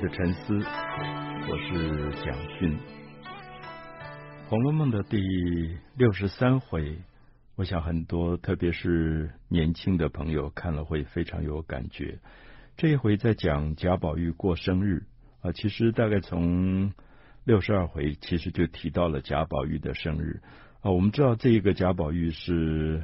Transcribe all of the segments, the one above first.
的沉思，我是蒋勋。《红楼梦》的第六十三回，我想很多，特别是年轻的朋友看了会非常有感觉。这一回在讲贾宝玉过生日啊，其实大概从六十二回其实就提到了贾宝玉的生日啊。我们知道这一个贾宝玉是。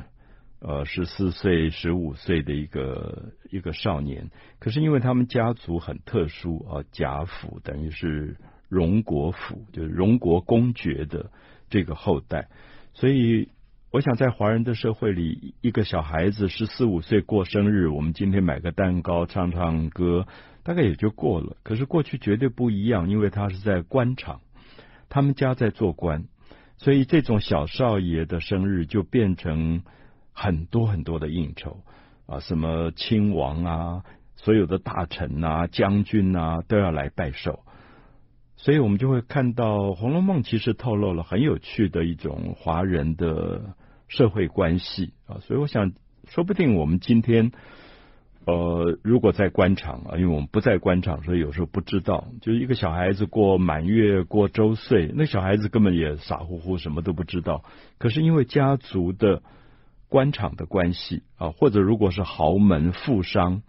呃，十四岁、十五岁的一个一个少年，可是因为他们家族很特殊啊，贾府等于是荣国府，就是荣国公爵的这个后代，所以我想在华人的社会里，一个小孩子十四五岁过生日，我们今天买个蛋糕、唱唱歌，大概也就过了。可是过去绝对不一样，因为他是在官场，他们家在做官，所以这种小少爷的生日就变成。很多很多的应酬啊，什么亲王啊，所有的大臣啊、将军啊都要来拜寿，所以我们就会看到《红楼梦》其实透露了很有趣的一种华人的社会关系啊。所以我想，说不定我们今天呃，如果在官场啊，因为我们不在官场，所以有时候不知道，就是一个小孩子过满月、过周岁，那小孩子根本也傻乎乎，什么都不知道。可是因为家族的官场的关系啊，或者如果是豪门富商，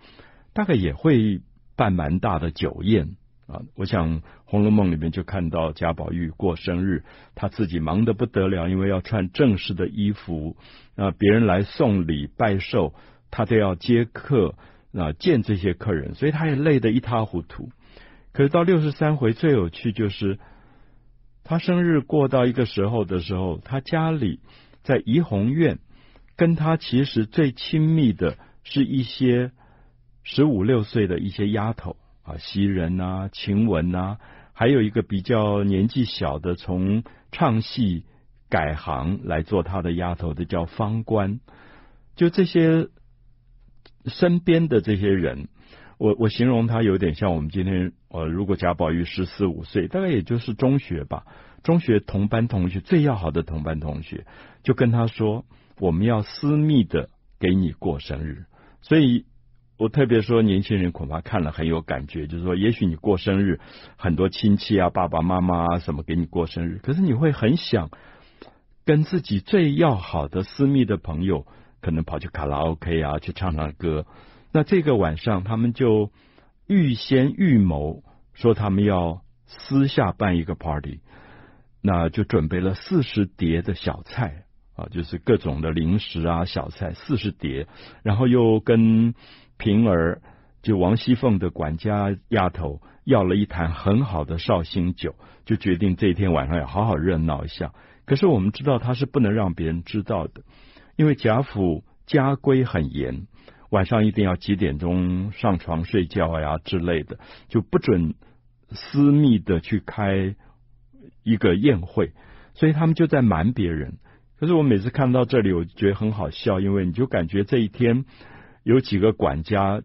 大概也会办蛮大的酒宴啊。我想《红楼梦》里面就看到贾宝玉过生日，他自己忙得不得了，因为要穿正式的衣服啊，别人来送礼拜寿，他都要接客啊，见这些客人，所以他也累得一塌糊涂。可是到六十三回最有趣就是，他生日过到一个时候的时候，他家里在怡红院。跟他其实最亲密的是一些十五六岁的一些丫头啊，袭人啊、晴雯啊，还有一个比较年纪小的，从唱戏改行来做他的丫头的叫方官。就这些身边的这些人，我我形容他有点像我们今天呃，如果贾宝玉十四五岁，大概也就是中学吧，中学同班同学最要好的同班同学，就跟他说。我们要私密的给你过生日，所以我特别说，年轻人恐怕看了很有感觉，就是说，也许你过生日，很多亲戚啊、爸爸妈妈啊什么给你过生日，可是你会很想跟自己最要好的私密的朋友，可能跑去卡拉 OK 啊，去唱唱歌。那这个晚上，他们就预先预谋说，他们要私下办一个 party，那就准备了四十碟的小菜。啊，就是各种的零食啊、小菜四十碟，然后又跟平儿就王熙凤的管家丫头要了一坛很好的绍兴酒，就决定这一天晚上要好好热闹一下。可是我们知道他是不能让别人知道的，因为贾府家规很严，晚上一定要几点钟上床睡觉呀之类的，就不准私密的去开一个宴会，所以他们就在瞒别人。可是我每次看到这里，我觉得很好笑，因为你就感觉这一天有几个管家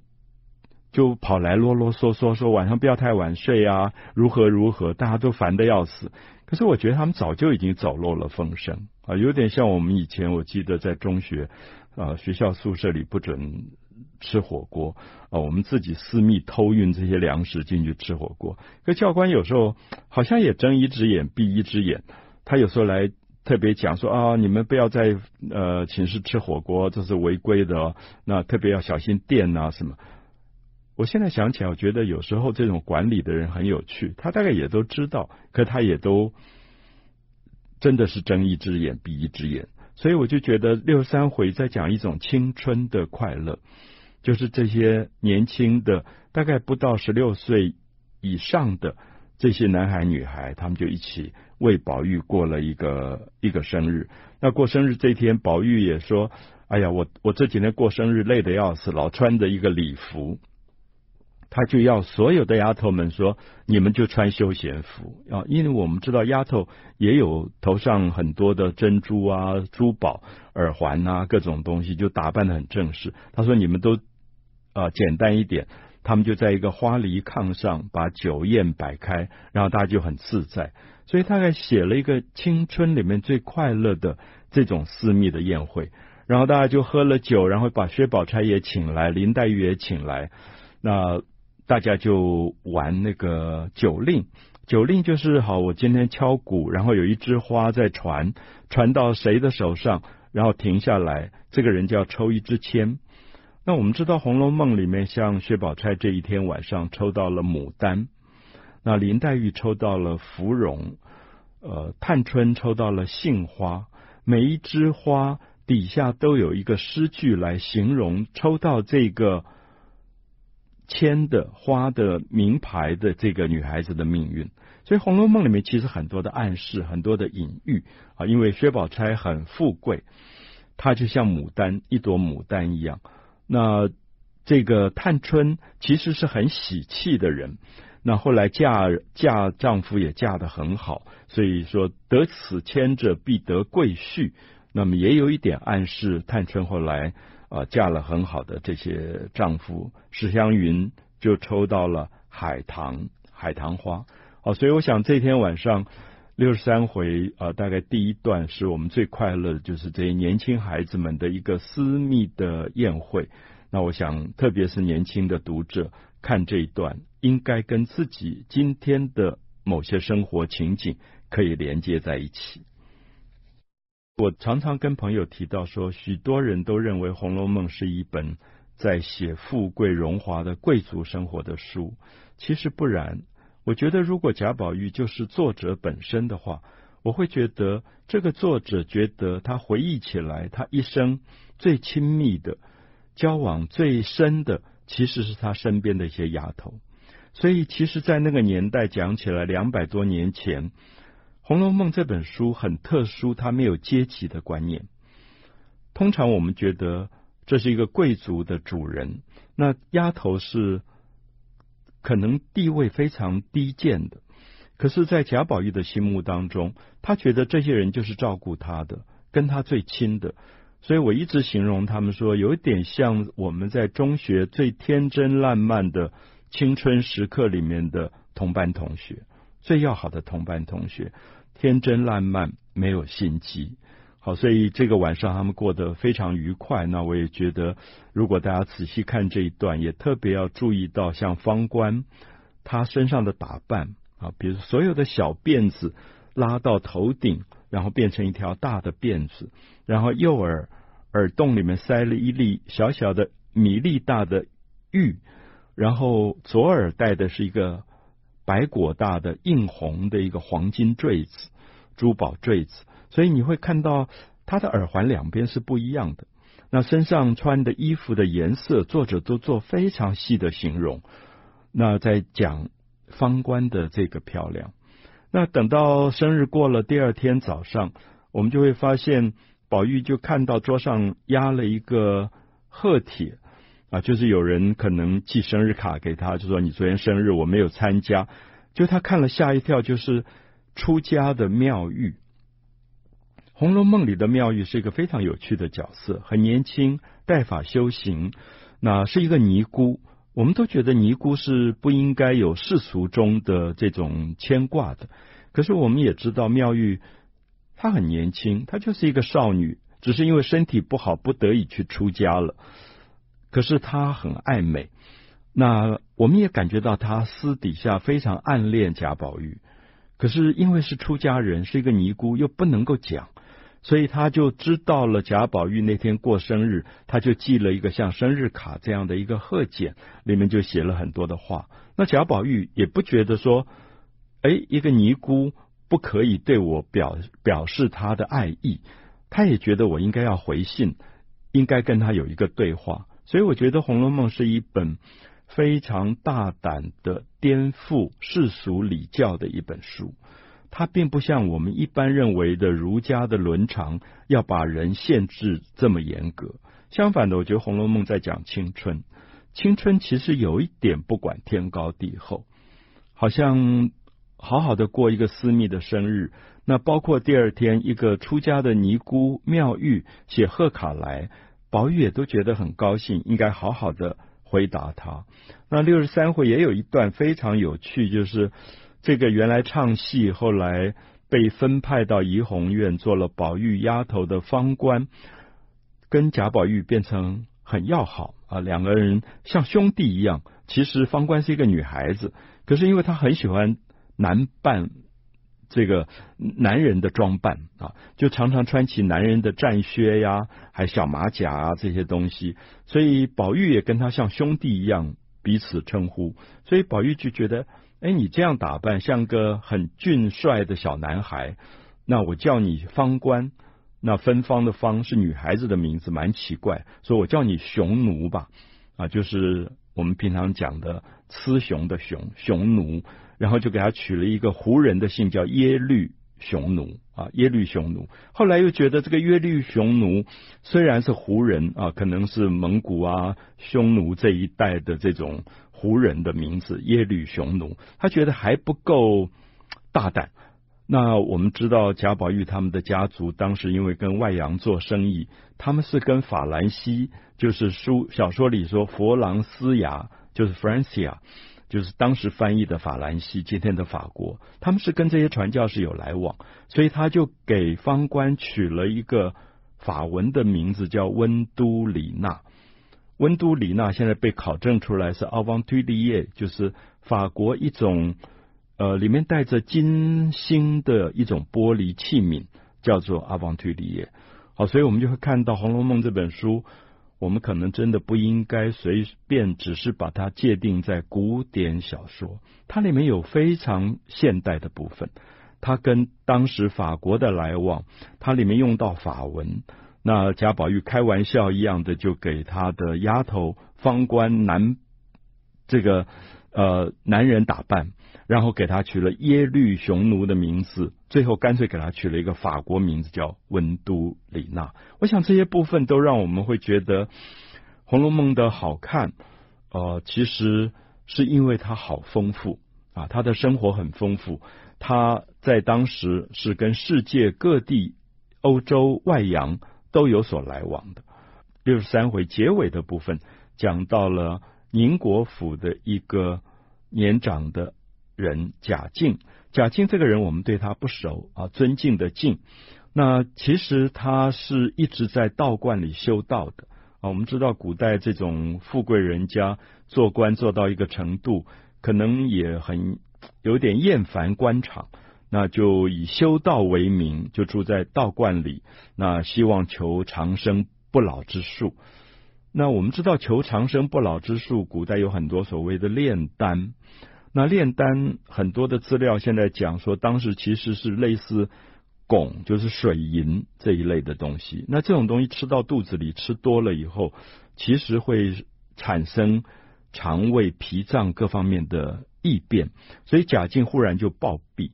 就跑来啰啰嗦嗦说晚上不要太晚睡啊，如何如何，大家都烦得要死。可是我觉得他们早就已经走漏了风声啊，有点像我们以前我记得在中学啊学校宿舍里不准吃火锅啊，我们自己私密偷运这些粮食进去吃火锅。可教官有时候好像也睁一只眼闭一只眼，他有时候来。特别讲说啊，你们不要在呃寝室吃火锅，这是违规的哦。那特别要小心电啊什么。我现在想起来，我觉得有时候这种管理的人很有趣，他大概也都知道，可他也都真的是睁一只眼闭一只眼。所以我就觉得六十三回在讲一种青春的快乐，就是这些年轻的，大概不到十六岁以上的。这些男孩女孩，他们就一起为宝玉过了一个一个生日。那过生日这一天，宝玉也说：“哎呀，我我这几天过生日累得要死，老穿着一个礼服。”他就要所有的丫头们说：“你们就穿休闲服啊，因为我们知道丫头也有头上很多的珍珠啊、珠宝、耳环啊，各种东西，就打扮得很正式。”他说：“你们都啊简单一点。”他们就在一个花梨炕上把酒宴摆开，然后大家就很自在。所以大概写了一个青春里面最快乐的这种私密的宴会，然后大家就喝了酒，然后把薛宝钗也请来，林黛玉也请来。那大家就玩那个酒令。酒令就是好，我今天敲鼓，然后有一枝花在传，传到谁的手上，然后停下来，这个人就要抽一支签。那我们知道《红楼梦》里面，像薛宝钗这一天晚上抽到了牡丹，那林黛玉抽到了芙蓉，呃，探春抽到了杏花，每一枝花底下都有一个诗句来形容抽到这个。签的花的名牌的这个女孩子的命运，所以《红楼梦》里面其实很多的暗示，很多的隐喻啊。因为薛宝钗很富贵，她就像牡丹，一朵牡丹一样。那这个探春其实是很喜气的人，那后来嫁嫁丈夫也嫁得很好，所以说得此签者必得贵婿。那么也有一点暗示，探春后来。啊，嫁了很好的这些丈夫，史湘云就抽到了海棠，海棠花。好，所以我想这天晚上六十三回啊，大概第一段是我们最快乐的，就是这些年轻孩子们的一个私密的宴会。那我想，特别是年轻的读者看这一段，应该跟自己今天的某些生活情景可以连接在一起。我常常跟朋友提到说，许多人都认为《红楼梦》是一本在写富贵荣华的贵族生活的书，其实不然。我觉得，如果贾宝玉就是作者本身的话，我会觉得这个作者觉得他回忆起来，他一生最亲密的、交往最深的，其实是他身边的一些丫头。所以，其实，在那个年代讲起来，两百多年前。《红楼梦》这本书很特殊，它没有阶级的观念。通常我们觉得这是一个贵族的主人，那丫头是可能地位非常低贱的。可是，在贾宝玉的心目当中，他觉得这些人就是照顾他的，跟他最亲的。所以我一直形容他们说，有一点像我们在中学最天真烂漫的青春时刻里面的同班同学。最要好的同班同学，天真烂漫，没有心机。好，所以这个晚上他们过得非常愉快。那我也觉得，如果大家仔细看这一段，也特别要注意到，像方官他身上的打扮啊，比如所有的小辫子拉到头顶，然后变成一条大的辫子，然后右耳耳洞里面塞了一粒小小的米粒大的玉，然后左耳戴的是一个。白果大的硬红的一个黄金坠子，珠宝坠子，所以你会看到他的耳环两边是不一样的。那身上穿的衣服的颜色，作者都做非常细的形容。那在讲方官的这个漂亮。那等到生日过了第二天早上，我们就会发现宝玉就看到桌上压了一个贺帖。啊，就是有人可能寄生日卡给他，就说你昨天生日我没有参加，就他看了吓一跳，就是出家的妙玉。《红楼梦》里的妙玉是一个非常有趣的角色，很年轻，带发修行，那是一个尼姑。我们都觉得尼姑是不应该有世俗中的这种牵挂的，可是我们也知道妙玉她很年轻，她就是一个少女，只是因为身体不好，不得已去出家了。可是她很爱美，那我们也感觉到她私底下非常暗恋贾宝玉。可是因为是出家人，是一个尼姑，又不能够讲，所以他就知道了贾宝玉那天过生日，他就寄了一个像生日卡这样的一个贺简，里面就写了很多的话。那贾宝玉也不觉得说，哎，一个尼姑不可以对我表表示他的爱意，他也觉得我应该要回信，应该跟他有一个对话。所以我觉得《红楼梦》是一本非常大胆的颠覆世俗礼教的一本书。它并不像我们一般认为的儒家的伦常要把人限制这么严格。相反的，我觉得《红楼梦》在讲青春。青春其实有一点不管天高地厚，好像好好的过一个私密的生日。那包括第二天，一个出家的尼姑妙玉写贺卡来。宝玉也都觉得很高兴，应该好好的回答他。那六十三回也有一段非常有趣，就是这个原来唱戏，后来被分派到怡红院做了宝玉丫头的方官，跟贾宝玉变成很要好啊，两个人像兄弟一样，其实方官是一个女孩子，可是因为她很喜欢男扮这个男人的装扮啊，就常常穿起男人的战靴呀，还小马甲啊这些东西，所以宝玉也跟他像兄弟一样彼此称呼，所以宝玉就觉得，哎，你这样打扮像个很俊帅的小男孩，那我叫你方官。那芬芳的芳是女孩子的名字，蛮奇怪，所以我叫你雄奴吧，啊，就是我们平常讲的雌雄的雄，雄奴，然后就给他取了一个胡人的姓叫耶律匈奴啊，耶律匈奴。后来又觉得这个耶律匈奴虽然是胡人啊，可能是蒙古啊匈奴这一带的这种胡人的名字，耶律匈奴，他觉得还不够大胆。那我们知道贾宝玉他们的家族当时因为跟外洋做生意，他们是跟法兰西，就是书小说里说佛朗斯雅，就是 Francia，就是当时翻译的法兰西，今天的法国，他们是跟这些传教士有来往，所以他就给方官取了一个法文的名字叫温都里纳。温都里纳现在被考证出来是 Aventurlier，就是法国一种。呃，里面带着金星的一种玻璃器皿，叫做阿邦推里耶。好，所以我们就会看到《红楼梦》这本书，我们可能真的不应该随便只是把它界定在古典小说，它里面有非常现代的部分，它跟当时法国的来往，它里面用到法文。那贾宝玉开玩笑一样的，就给他的丫头方官男这个呃男人打扮。然后给他取了耶律雄奴的名字，最后干脆给他取了一个法国名字叫温都里纳。我想这些部分都让我们会觉得《红楼梦》的好看，呃，其实是因为它好丰富啊，他的生活很丰富，他在当时是跟世界各地、欧洲外洋都有所来往的。六十三回结尾的部分讲到了宁国府的一个年长的。人贾敬，贾静这个人我们对他不熟啊，尊敬的敬。那其实他是一直在道观里修道的啊。我们知道古代这种富贵人家做官做到一个程度，可能也很有点厌烦官场，那就以修道为名，就住在道观里，那希望求长生不老之术。那我们知道求长生不老之术，古代有很多所谓的炼丹。那炼丹很多的资料现在讲说，当时其实是类似汞，就是水银这一类的东西。那这种东西吃到肚子里，吃多了以后，其实会产生肠胃、脾脏各方面的异变。所以贾敬忽然就暴毙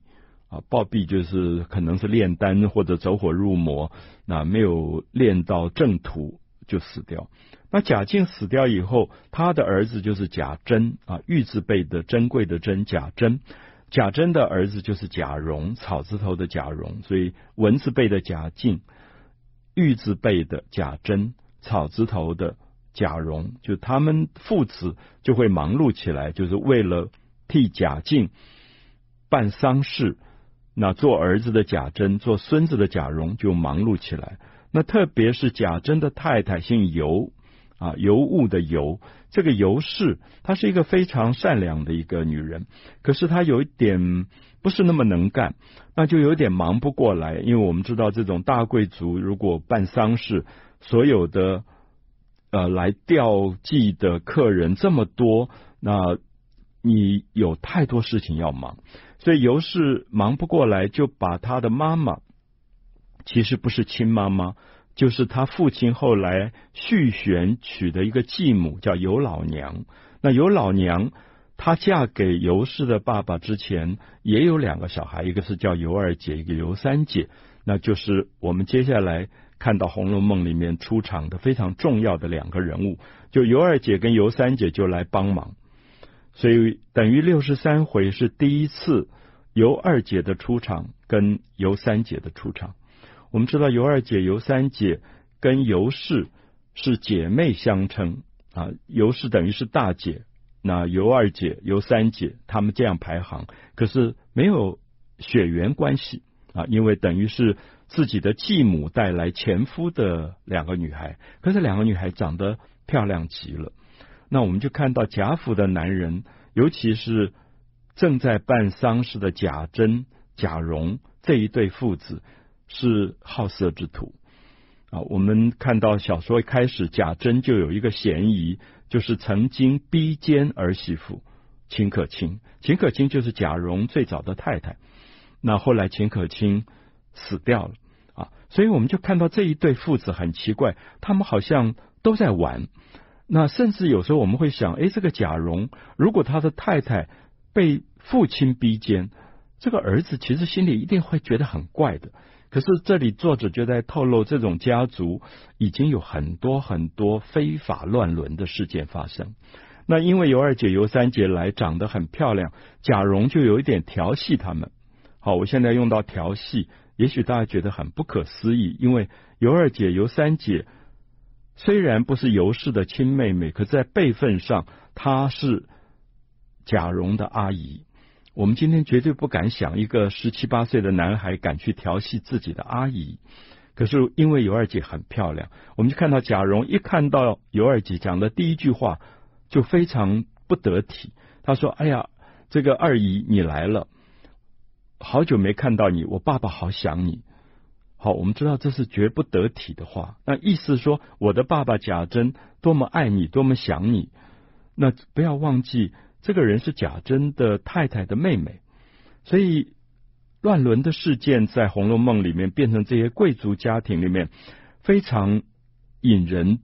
啊，暴毙就是可能是炼丹或者走火入魔，那没有炼到正途就死掉。那贾敬死掉以后，他的儿子就是贾珍啊，玉字辈的珍贵的珍，贾珍。贾珍的儿子就是贾蓉，草字头的贾蓉，所以文字辈的贾敬，玉字辈的贾珍，草字头的贾蓉，就他们父子就会忙碌起来，就是为了替贾敬办丧事。那做儿子的贾珍，做孙子的贾蓉就忙碌起来。那特别是贾珍的太太姓尤。啊，尤物的尤，这个尤氏，她是一个非常善良的一个女人，可是她有一点不是那么能干，那就有点忙不过来。因为我们知道，这种大贵族如果办丧事，所有的呃来吊祭的客人这么多，那你有太多事情要忙，所以尤氏忙不过来，就把她的妈妈，其实不是亲妈妈。就是他父亲后来续弦娶的一个继母，叫尤老娘。那尤老娘她嫁给尤氏的爸爸之前，也有两个小孩，一个是叫尤二姐，一个尤三姐。那就是我们接下来看到《红楼梦》里面出场的非常重要的两个人物，就尤二姐跟尤三姐就来帮忙。所以等于六十三回是第一次尤二姐的出场，跟尤三姐的出场。我们知道尤二姐、尤三姐跟尤氏是姐妹相称啊，尤氏等于是大姐，那尤二姐、尤三姐她们这样排行，可是没有血缘关系啊，因为等于是自己的继母带来前夫的两个女孩，可是两个女孩长得漂亮极了。那我们就看到贾府的男人，尤其是正在办丧事的贾珍、贾蓉这一对父子是好色之徒啊。我们看到小说一开始，贾珍就有一个嫌疑，就是曾经逼奸儿媳妇秦可卿。秦可卿就是贾蓉最早的太太。那后来秦可卿死掉了啊，所以我们就看到这一对父子很奇怪，他们好像都在玩。那甚至有时候我们会想，诶，这个贾蓉如果他的太太被父亲逼奸，这个儿子其实心里一定会觉得很怪的。可是这里作者就在透露，这种家族已经有很多很多非法乱伦的事件发生。那因为尤二姐、尤三姐来长得很漂亮，贾蓉就有一点调戏他们。好，我现在用到调戏，也许大家觉得很不可思议，因为尤二姐、尤三姐。虽然不是尤氏的亲妹妹，可在辈分上，她是贾蓉的阿姨。我们今天绝对不敢想，一个十七八岁的男孩敢去调戏自己的阿姨。可是因为尤二姐很漂亮，我们就看到贾蓉一看到尤二姐讲的第一句话就非常不得体。她说：“哎呀，这个二姨你来了，好久没看到你，我爸爸好想你。”好，我们知道这是绝不得体的话。那意思说，我的爸爸贾珍多么爱你，多么想你。那不要忘记，这个人是贾珍的太太的妹妹。所以，乱伦的事件在《红楼梦》里面变成这些贵族家庭里面非常引人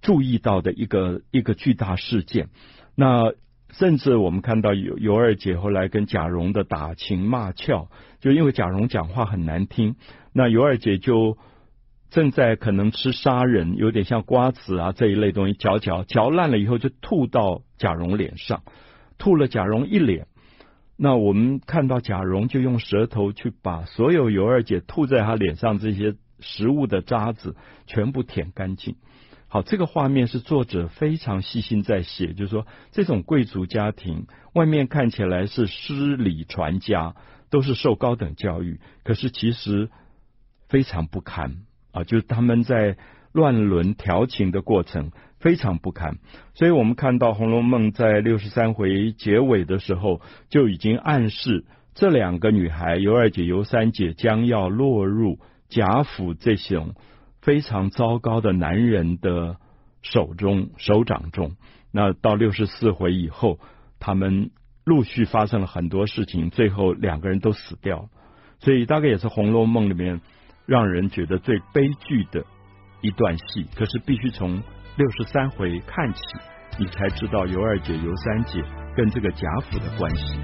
注意到的一个一个巨大事件。那。甚至我们看到尤尤二姐后来跟贾蓉的打情骂俏，就因为贾蓉讲话很难听，那尤二姐就正在可能吃砂仁，有点像瓜子啊这一类东西，嚼嚼嚼烂了以后就吐到贾蓉脸上，吐了贾蓉一脸。那我们看到贾蓉就用舌头去把所有尤二姐吐在她脸上这些食物的渣子全部舔干净。好，这个画面是作者非常细心在写，就是说，这种贵族家庭外面看起来是诗礼传家，都是受高等教育，可是其实非常不堪啊！就是他们在乱伦调情的过程非常不堪，所以我们看到《红楼梦》在六十三回结尾的时候就已经暗示这两个女孩尤二姐、尤三姐将要落入贾府这种。非常糟糕的男人的手中、手掌中。那到六十四回以后，他们陆续发生了很多事情，最后两个人都死掉。所以大概也是《红楼梦》里面让人觉得最悲剧的一段戏。可是必须从六十三回看起，你才知道尤二姐、尤三姐跟这个贾府的关系。